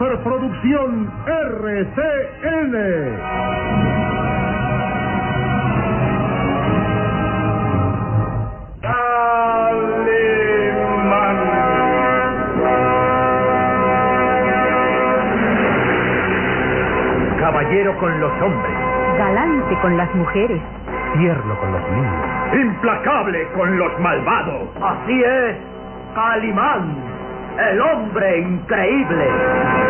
Superproducción RCN. Caballero con los hombres, Galante con las mujeres. tierno con los niños, implacable con los malvados. Así es, Calimán, el hombre increíble.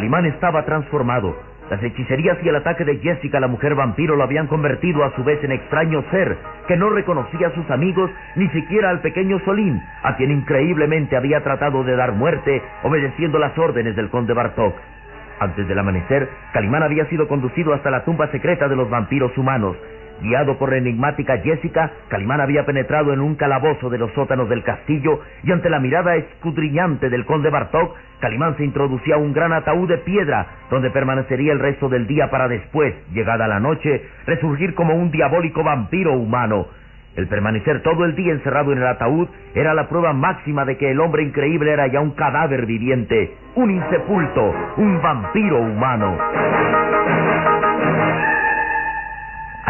Calimán estaba transformado. Las hechicerías y el ataque de Jessica, la mujer vampiro, lo habían convertido a su vez en extraño ser que no reconocía a sus amigos ni siquiera al pequeño Solín, a quien increíblemente había tratado de dar muerte obedeciendo las órdenes del conde Bartok. Antes del amanecer, Calimán había sido conducido hasta la tumba secreta de los vampiros humanos. Guiado por la enigmática Jessica, Calimán había penetrado en un calabozo de los sótanos del castillo y ante la mirada escudriñante del conde Bartok, Calimán se introducía a un gran ataúd de piedra donde permanecería el resto del día para después, llegada la noche, resurgir como un diabólico vampiro humano. El permanecer todo el día encerrado en el ataúd era la prueba máxima de que el hombre increíble era ya un cadáver viviente, un insepulto, un vampiro humano.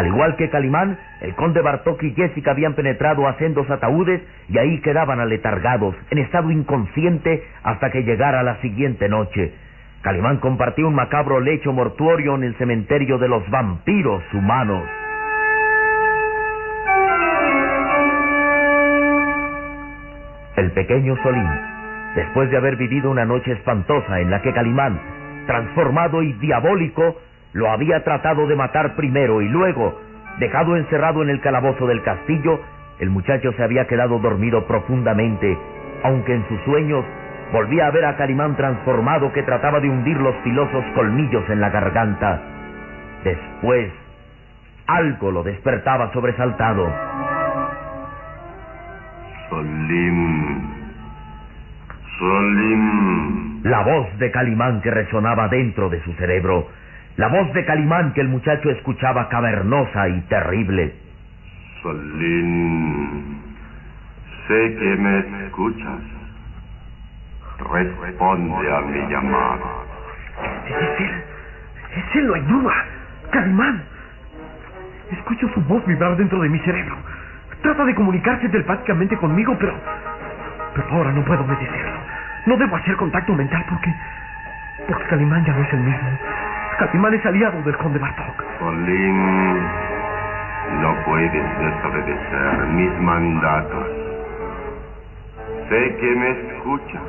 Al igual que Calimán, el conde Bartok y Jessica habían penetrado a sendos ataúdes y ahí quedaban aletargados, en estado inconsciente, hasta que llegara la siguiente noche. Calimán compartió un macabro lecho mortuorio en el cementerio de los vampiros humanos. El pequeño Solín, después de haber vivido una noche espantosa en la que Calimán, transformado y diabólico, lo había tratado de matar primero y luego, dejado encerrado en el calabozo del castillo, el muchacho se había quedado dormido profundamente, aunque en sus sueños volvía a ver a Calimán transformado que trataba de hundir los filosos colmillos en la garganta. Después, algo lo despertaba sobresaltado. Solim. Solim. La voz de Calimán que resonaba dentro de su cerebro. La voz de Calimán que el muchacho escuchaba cavernosa y terrible. Solim. Sé que me escuchas. Responde a mi llamada. Es él. Es él, no hay duda. Calimán. Escucho su voz vibrar dentro de mi cerebro. Trata de comunicarse telepáticamente conmigo, pero. Pero ahora no puedo obedecerlo. No debo hacer contacto mental porque. Porque Calimán ya no es el mismo. Calimán es aliado del conde Bartok. Solim. No puedes desobedecer mis mandatos. Sé que me escuchas.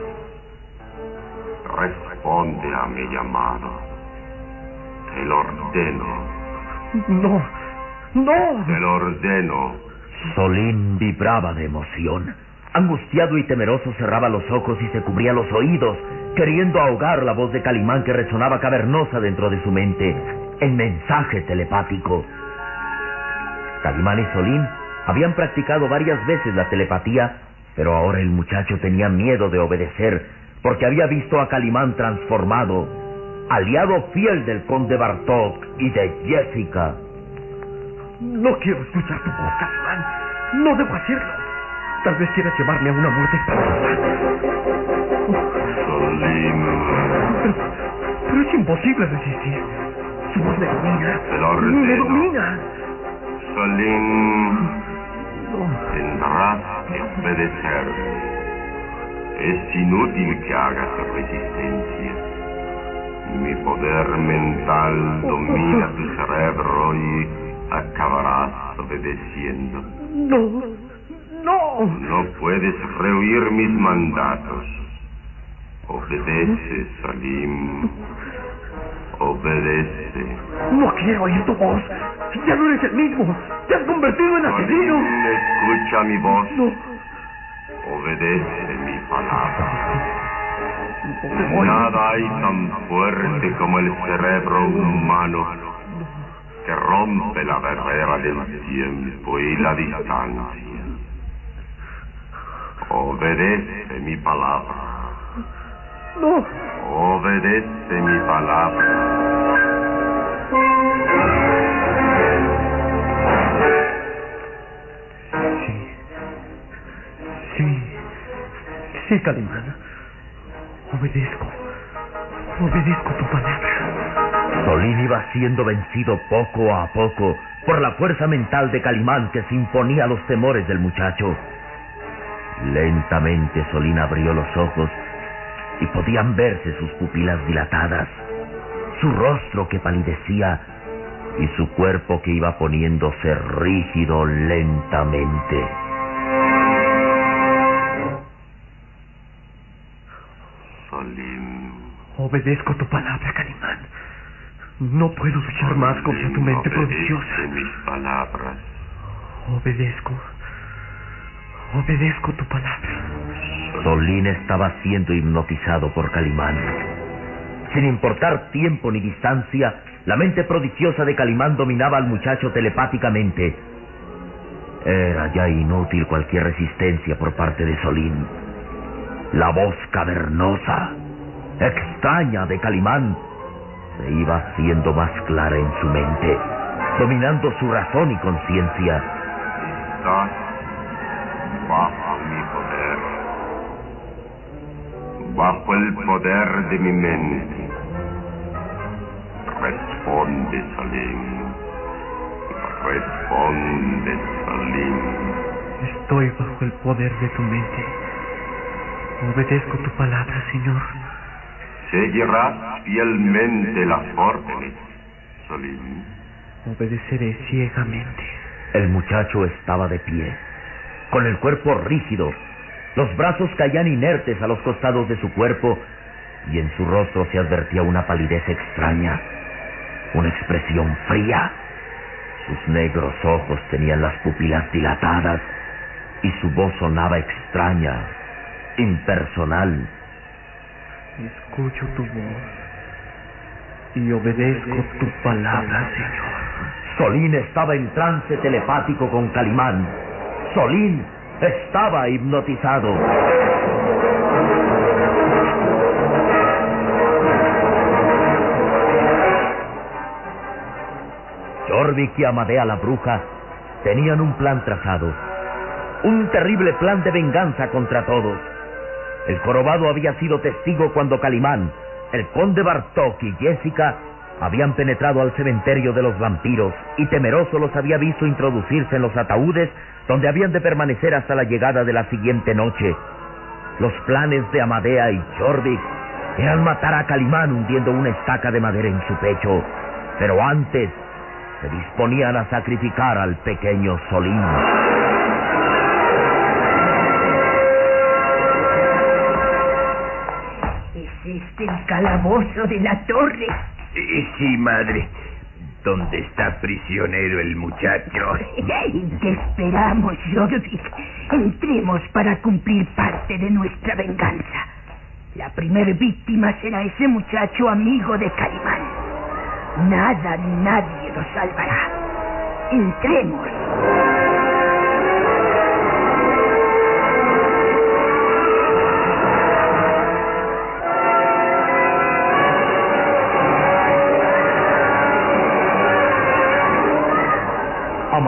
Responde a mi llamado. Te lo ordeno. No. No. Te lo ordeno. Solín vibraba de emoción. Angustiado y temeroso cerraba los ojos y se cubría los oídos, queriendo ahogar la voz de Calimán que resonaba cavernosa dentro de su mente, el mensaje telepático. Calimán y Solín habían practicado varias veces la telepatía, pero ahora el muchacho tenía miedo de obedecer, porque había visto a Calimán transformado, aliado fiel del conde Bartok y de Jessica. No quiero escuchar tu voz, Calimán. No debo hacerlo. Tal vez quieras llevarme a una muerte espantosa. Pero, pero es imposible resistir. Su voz me domina. Te lo Me domina. Solim. Tendrás que obedecerme. Es inútil que hagas resistencia. Mi poder mental domina tu cerebro y acabarás obedeciendo. No, no. No puedes rehuir mis mandatos. Obedece, Salim. Obedece. No quiero oír tu voz. Ya no eres el mismo. Te has convertido en asesino. Salim, escucha mi voz. No. Obedece mi palabra. Nada hay tan fuerte como el cerebro humano que rompe la barrera del tiempo y la distancia. Obedece mi palabra. No. Obedece mi palabra. Sí. Sí. Sí, Calimán. Obedezco. Obedezco tu palabra. Solín iba siendo vencido poco a poco por la fuerza mental de Calimán que se imponía a los temores del muchacho. Lentamente Solín abrió los ojos y podían verse sus pupilas dilatadas, su rostro que palidecía y su cuerpo que iba poniéndose rígido lentamente. Salim. Obedezco tu palabra, Calimán. No puedo luchar más contra tu mente prodigiosa. mis palabras. Obedezco. Obedezco tu palabra. Solín estaba siendo hipnotizado por Calimán. Sin importar tiempo ni distancia, la mente prodigiosa de Calimán dominaba al muchacho telepáticamente. Era ya inútil cualquier resistencia por parte de Solín. La voz cavernosa, extraña de Calimán, se iba haciendo más clara en su mente, dominando su razón y conciencia. Poder de mi mente. Responde, Salim. Responde, Salim. Estoy bajo el poder de tu mente. Obedezco tu palabra, Señor. Seguirás fielmente las órdenes, Salim. Obedeceré ciegamente. El muchacho estaba de pie, con el cuerpo rígido. Los brazos caían inertes a los costados de su cuerpo y en su rostro se advertía una palidez extraña, una expresión fría. Sus negros ojos tenían las pupilas dilatadas y su voz sonaba extraña, impersonal. Escucho tu voz y obedezco tu palabra, Señor. Solín estaba en trance telepático con Calimán. Solín estaba hipnotizado. Jorvik y Amadea la bruja tenían un plan trazado. Un terrible plan de venganza contra todos. El jorobado había sido testigo cuando Calimán, el conde Bartok y Jessica habían penetrado al cementerio de los vampiros y temeroso los había visto introducirse en los ataúdes donde habían de permanecer hasta la llegada de la siguiente noche. Los planes de Amadea y Jorvik eran matar a Calimán hundiendo una estaca de madera en su pecho, pero antes se disponían a sacrificar al pequeño Solín. ¿Es este el calabozo de la torre? Sí, madre. ¿Dónde está prisionero el muchacho? ¿Qué esperamos, Jorvik? Entremos para cumplir parte de nuestra venganza. La primer víctima será ese muchacho amigo de Calimán. Nada ni nadie lo salvará. Entremos.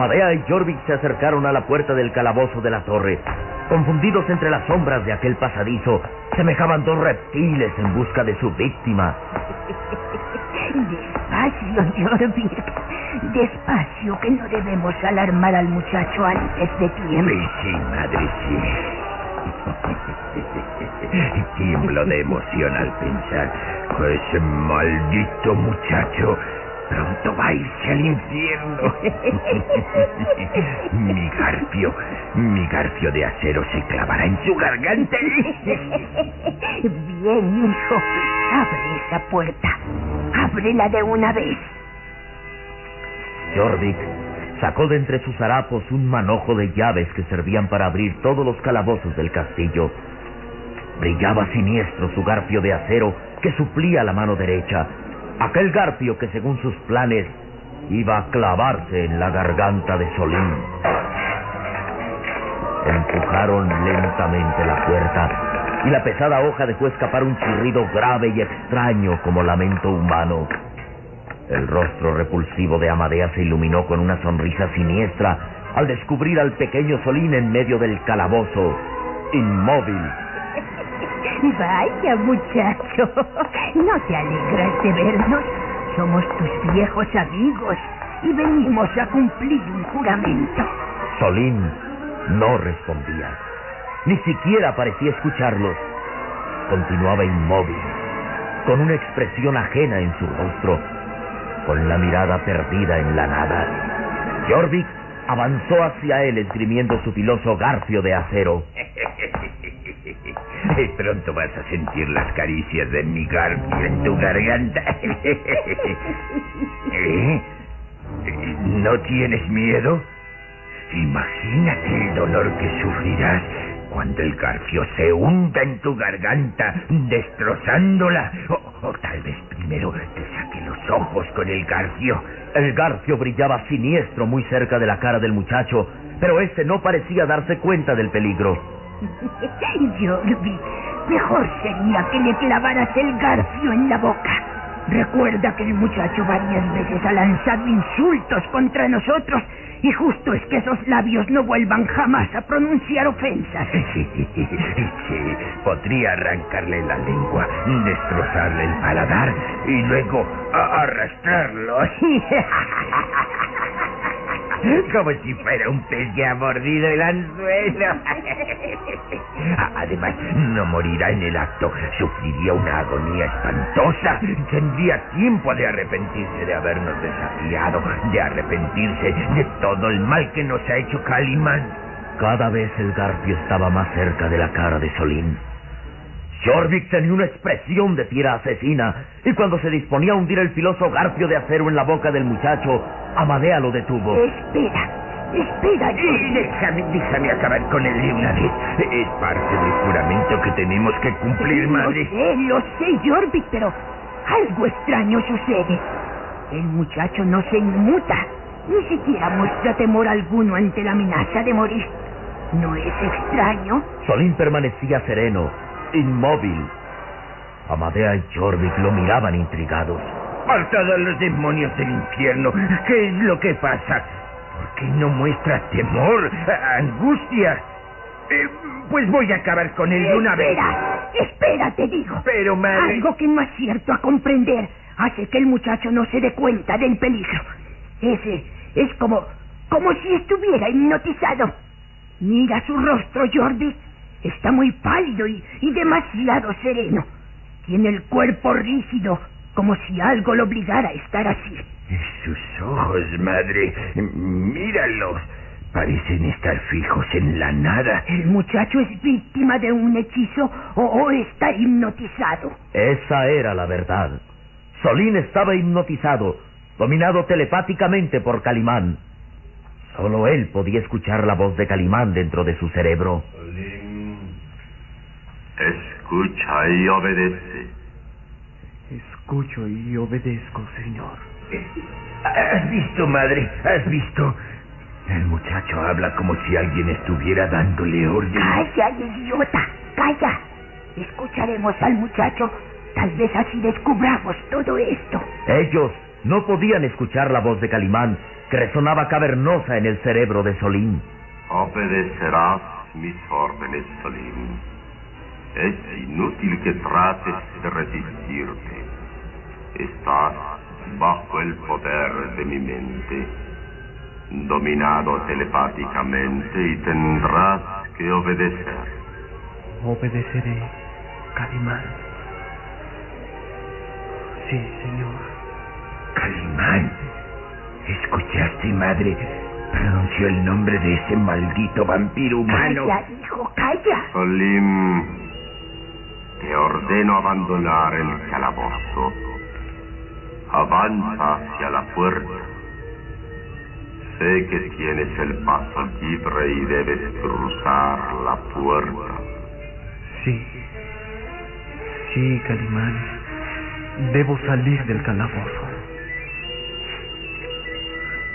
Amadea y Jorvik se acercaron a la puerta del calabozo de la torre. Confundidos entre las sombras de aquel pasadizo, semejaban dos reptiles en busca de su víctima. Despacio, Jorvik. Despacio, que no debemos alarmar al muchacho antes de tiempo. Sí, sí, madre, sí. Tiemblo de emoción al pensar que ese maldito muchacho pronto va a irse al infierno. mi garfio, mi garfio de acero se clavará en su garganta. Bien, hijo. Abre esa puerta. Ábrela de una vez. Jorvik sacó de entre sus harapos un manojo de llaves que servían para abrir todos los calabozos del castillo. Brillaba siniestro su garfio de acero que suplía la mano derecha, aquel garfio que según sus planes iba a clavarse en la garganta de Solín. Empujaron lentamente la puerta y la pesada hoja dejó escapar un chirrido grave y extraño como lamento humano. El rostro repulsivo de Amadea se iluminó con una sonrisa siniestra al descubrir al pequeño Solín en medio del calabozo, inmóvil. Vaya, muchacho. ¿No te alegras de vernos? Somos tus viejos amigos y venimos a cumplir un juramento. Solín no respondía. Ni siquiera parecía escucharlos. Continuaba inmóvil, con una expresión ajena en su rostro, con la mirada perdida en la nada. Jorvik avanzó hacia él esgrimiendo su filoso garfio de acero. Pronto vas a sentir las caricias de mi garfio en tu garganta. ¿Eh? ¿No tienes miedo? Imagínate el dolor que sufrirás cuando el garfio se hunda en tu garganta, destrozándola. O, o tal vez primero te saque los ojos con el garfio. El garfio brillaba siniestro muy cerca de la cara del muchacho, pero este no parecía darse cuenta del peligro. Jorvi, mejor sería que le clavaras el garfio en la boca. Recuerda que el muchacho varias veces ha lanzado insultos contra nosotros y justo es que esos labios no vuelvan jamás a pronunciar ofensas. Sí, podría arrancarle la lengua, destrozarle el paladar y luego arrastrarlo. Como si fuera un pez que ha mordido el anzuelo. Además, no morirá en el acto. Sufriría una agonía espantosa. Tendría tiempo de arrepentirse de habernos desafiado, de arrepentirse de todo el mal que nos ha hecho Calimán. Cada vez el garfio estaba más cerca de la cara de Solín. Jorvik tenía una expresión de fiera asesina, y cuando se disponía a hundir el filoso garfio de acero en la boca del muchacho, Amadea lo detuvo. Espera, espera, Y Jorvi. déjame, déjame acabar con él de una vez. Es parte del juramento que tenemos que cumplir, Lo madre. sé, lo sé, Jorvi, pero algo extraño sucede. El muchacho no se inmuta, ni siquiera muestra temor alguno ante la amenaza de morir. ¿No es extraño? Solín permanecía sereno, inmóvil. Amadea y Jorvik lo miraban intrigados. Por todos los demonios del infierno, ¿qué es lo que pasa? ¿Por qué no muestra temor, angustia? Eh, pues voy a acabar con él de una vez. Espera, espera, te digo. Pero, madre... Algo que no acierto a comprender hace que el muchacho no se dé cuenta del peligro. Ese es como, como si estuviera hipnotizado. Mira su rostro, Jordi. Está muy pálido y, y demasiado sereno. Tiene el cuerpo rígido, como si algo lo obligara a estar así. Sus ojos, madre, míralos. Parecen estar fijos en la nada. ¿El muchacho es víctima de un hechizo o, o está hipnotizado? Esa era la verdad. Solín estaba hipnotizado, dominado telepáticamente por Calimán. Solo él podía escuchar la voz de Calimán dentro de su cerebro. Escucha y obedece. Escucho y obedezco, señor. ¿Has visto, madre? ¿Has visto? El muchacho habla como si alguien estuviera dándole órdenes. Calla, idiota, calla. Escucharemos al muchacho. Tal vez así descubramos todo esto. Ellos no podían escuchar la voz de Calimán, que resonaba cavernosa en el cerebro de Solín. Obedecerás mis órdenes, Solín. Es inútil que trates de resistirte. Estás bajo el poder de mi mente, dominado telepáticamente y tendrás que obedecer. Obedeceré, Calimán. Sí, señor. Calimán. ¿Escuchaste, madre? Pronunció el nombre de ese maldito vampiro humano. Calla, hijo, calla. Solim, te ordeno abandonar el calabozo. Avanza hacia la puerta. Sé que tienes el paso libre y debes cruzar la puerta. Sí. Sí, Calimán. Debo salir del calabozo.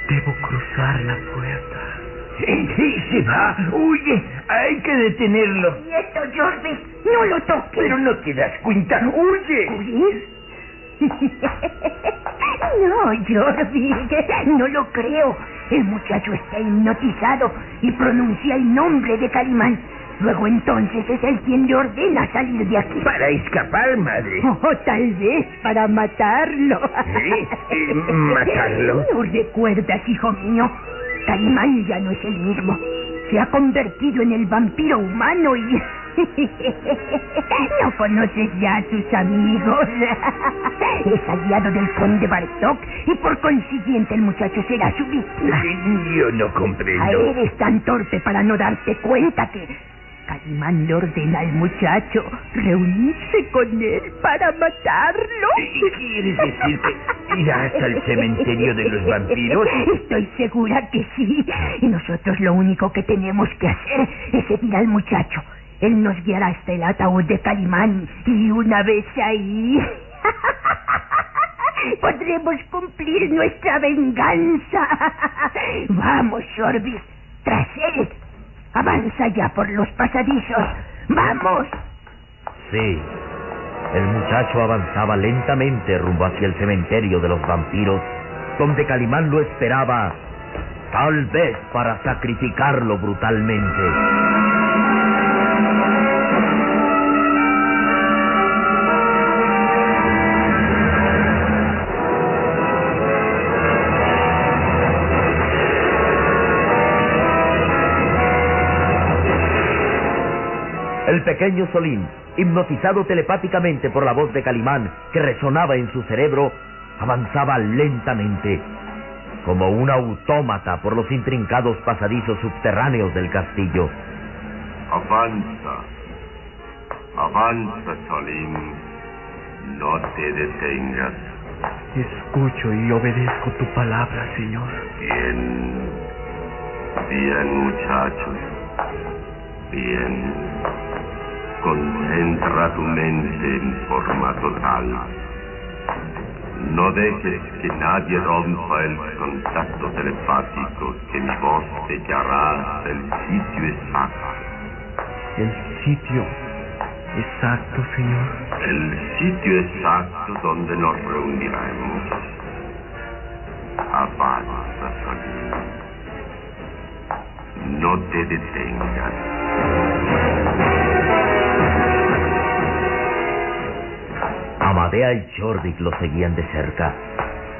Debo cruzar la puerta. ¡Sí, se va! ¡Huye! ¡Hay que detenerlo! Quieto, Jorvik, no lo toques. Pero no te das cuenta. ¡Huye! ¿Huir? no, Jorvik, no lo creo. El muchacho está hipnotizado y pronuncia el nombre de Calimán. Luego entonces es él quien le ordena salir de aquí. Para escapar, madre. O tal vez para matarlo. ¿Sí? Eh, ¿Matarlo? ¿No recuerdas, hijo mío? Calimán ya no es el mismo. Se ha convertido en el vampiro humano y... no conoces ya a sus amigos. es aliado del conde Bartok y por consiguiente el muchacho será su víctima. Yo no Ah, comprendo. Eres tan torpe para no darte cuenta que Calimán le ordena al muchacho reunirse con él para matarlo. ¿Quieres decir que irás al cementerio de los vampiros? Estoy segura que sí. Y nosotros lo único que tenemos que hacer es seguir al muchacho. Él nos guiará hasta el ataúd de Calimán y una vez ahí... Podremos cumplir nuestra venganza. Vamos, Sorbis, tras él. Avanza ya por los pasadizos. ¡Vamos! Sí. El muchacho avanzaba lentamente rumbo hacia el cementerio de los vampiros, donde Calimán lo esperaba, tal vez para sacrificarlo brutalmente. El pequeño Solín, hipnotizado telepáticamente por la voz de Calimán que resonaba en su cerebro, avanzaba lentamente, como un autómata por los intrincados pasadizos subterráneos del castillo. Avanza. Avanza, Solim. No te detengas. Escucho y obedezco tu palabra, Señor. Bien. Bien, muchacho. Bien. Concentra tu mente en forma total. No dejes que nadie rompa el contacto telepático que mi voz hasta el sitio exacto. El sitio exacto, Señor. El sitio exacto donde nos reuniremos. Avanza, Solín. No te detengas. Amadea y Jorvik lo seguían de cerca.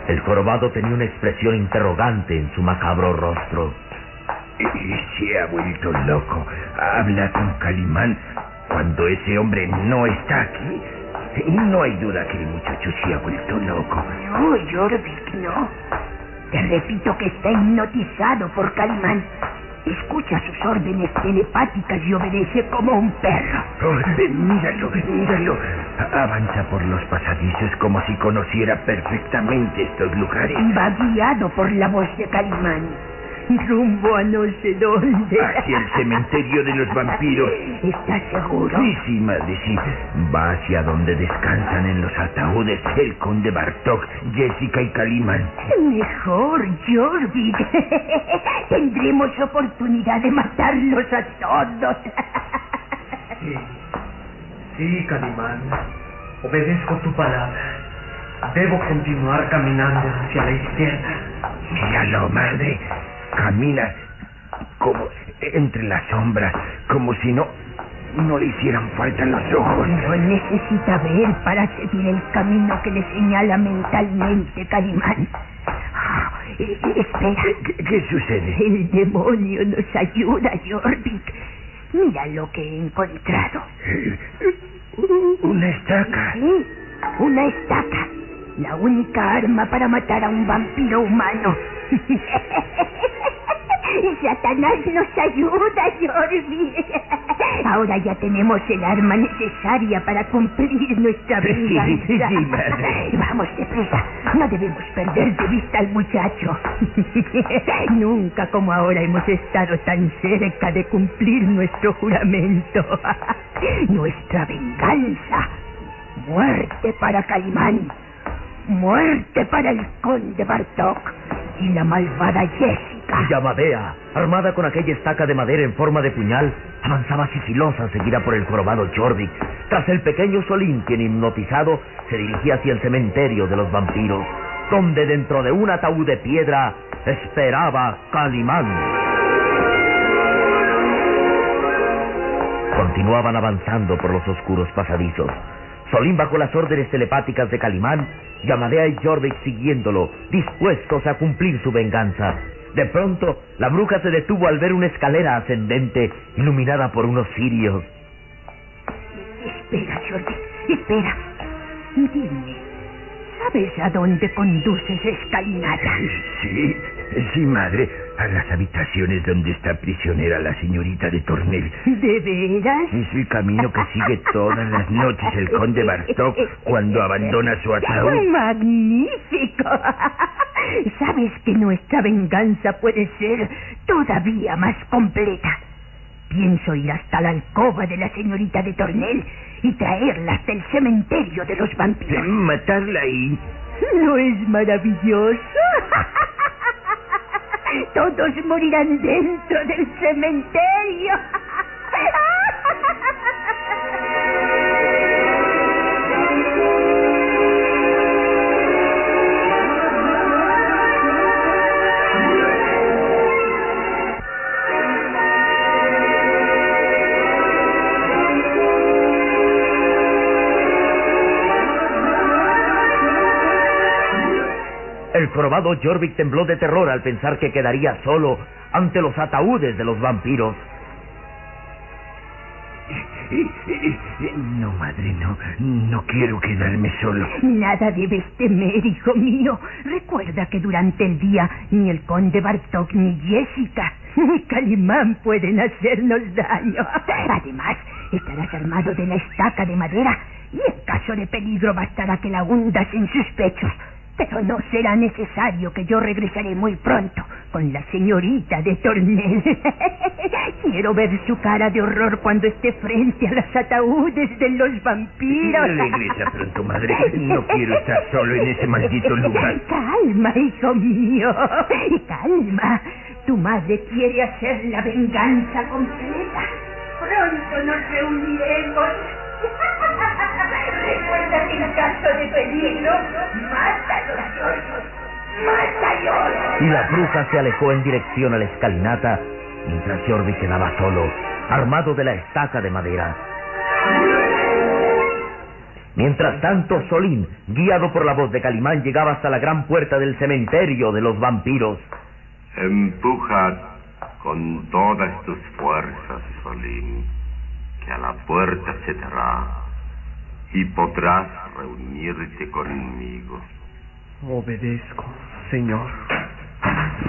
El jorobado tenía una expresión interrogante en su macabro rostro. Se ha vuelto loco. Habla con Calimán cuando ese hombre no está aquí. No hay duda que el muchacho se ha vuelto loco. No, Jorvik, no. Te repito que está hipnotizado por Calimán. Escucha sus órdenes telepáticas y obedece como un perro. Oh, míralo, míralo. Avanza por los pasadizos como si conociera perfectamente estos lugares. Va guiado por la voz de Calimán. Rumbo a no sé dónde. Hacia el cementerio de los vampiros. ¿Estás seguro? Sí, sí, madre, sí. Va hacia donde descansan en los ataúdes el conde Bartok, Jessica y Calimán. Mejor, Jorvik. Tendremos oportunidad de matarlos a todos. Sí. Sí, Calimán. Obedezco tu palabra. Debo continuar caminando hacia la izquierda. Míralo, madre. Camina como entre las sombras, como si no no le hicieran falta los ojos. No necesita ver para seguir el camino que le señala mentalmente Calimán. Ah, eh, espera. ¿Qué, qué sucede? El demonio nos ayuda, Jorvik. Mira lo que he encontrado. Eh, Una estaca. Sí, una estaca. La única arma para matar a un vampiro humano. Satanás nos ayuda, Jorvik. Ahora ya tenemos el arma necesaria para cumplir nuestra Sí, venganza. sí, sí, madre. Vamos deprisa. No debemos perder de vista al muchacho. Nunca como ahora hemos estado tan cerca de cumplir nuestro juramento. Nuestra venganza. Muerte para Calimán. Muerte para el conde Bartok y la malvada Jessica. Y Amadea, armada con aquella estaca de madera en forma de puñal, avanzaba sigilosa seguida por el jorobado Jorvik, tras el pequeño Solín, quien hipnotizado se dirigía hacia el cementerio de los vampiros, donde dentro de un ataúd de piedra esperaba Calimán. Continuaban avanzando por los oscuros pasadizos. Solín bajo las órdenes telepáticas de Calimán y Amadea y Jorvik siguiéndolo, dispuestos a cumplir su venganza. De pronto, la bruja se detuvo al ver una escalera ascendente iluminada por unos cirios. Espera, Jordi, espera. Dime, ¿sabes a dónde conduce esa escalinata? Sí, sí, madre. A las habitaciones donde está prisionera la señorita de Tornel. ¿De veras? Es el camino que sigue todas las noches el conde Bartok cuando abandona su ataúd. ¡Magnífico! Sabes que nuestra venganza puede ser todavía más completa. Pienso ir hasta la alcoba de la señorita de Tornel y traerla hasta el cementerio de los vampiros. Matarla ahí. ¿No es maravilloso? Todos morirán dentro del cementerio. El jorobado Jorvik tembló de terror al pensar que quedaría solo ante los ataúdes de los vampiros. No, madre, no. No quiero quedarme solo. Nada debes temer, hijo mío. Recuerda que durante el día ni el conde Bartok ni Jessica ni Calimán pueden hacernos daño. Además, estarás armado de la estaca de madera y en caso de peligro bastará que la hundas en sus pechos. Pero no será necesario que yo regresaré muy pronto con la señorita de Tornel. Quiero ver su cara de horror cuando esté frente a los ataúdes de los vampiros. Regresa pronto, madre. No quiero estar solo en ese maldito lugar. Calma, hijo mío. Calma. Tu madre quiere hacer la venganza completa. Pronto nos reuniremos. En caso de peligro. Y la bruja se alejó en dirección a la escalinata, mientras Jorvik quedaba solo, armado de la estaca de madera. Mientras tanto, Solín, guiado por la voz de Calimán, llegaba hasta la gran puerta del cementerio de los vampiros. Empuja con todas tus fuerzas, Solín, que a la puerta se dará y podrás reunirte conmigo. Obedezco, señor.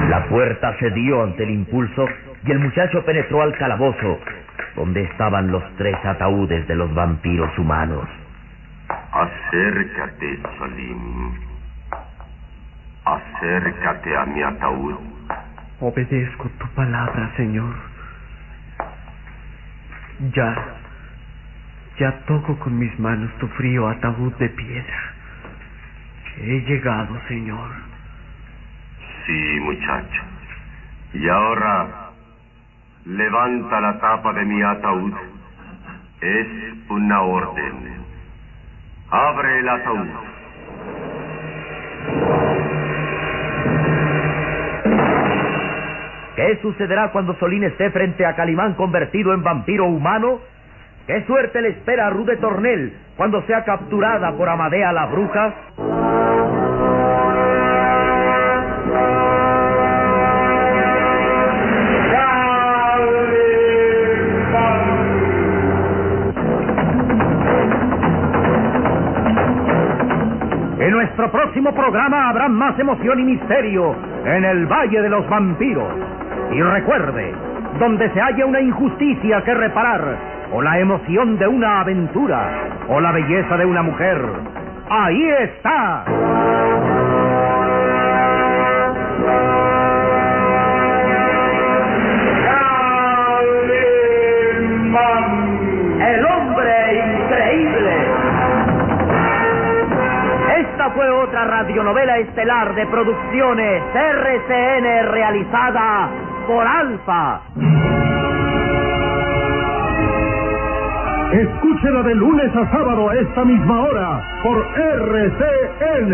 La puerta cedió ante el impulso y el muchacho penetró al calabozo, donde estaban los tres ataúdes de los vampiros humanos. Acércate, Solín. Acércate a mi ataúd. Obedezco tu palabra, señor. Ya, ya toco con mis manos tu frío ataúd de piedra. He llegado, señor. Sí, muchacho. Y ahora, levanta la tapa de mi ataúd. Es una orden. Abre el ataúd. ¿Qué sucederá cuando Solín esté frente a Calimán convertido en vampiro humano? ¿Qué suerte le espera a Rude Tornel cuando sea capturada por Amadea la bruja? En nuestro próximo programa habrá más emoción y misterio en el Valle de los Vampiros. Y recuerde, donde se haya una injusticia que reparar, o la emoción de una aventura, o la belleza de una mujer, ahí está. El hombre increíble. Esta fue otra radionovela estelar de producciones RCN realizada por Alfa. Escúchela de lunes a sábado a esta misma hora por RCN.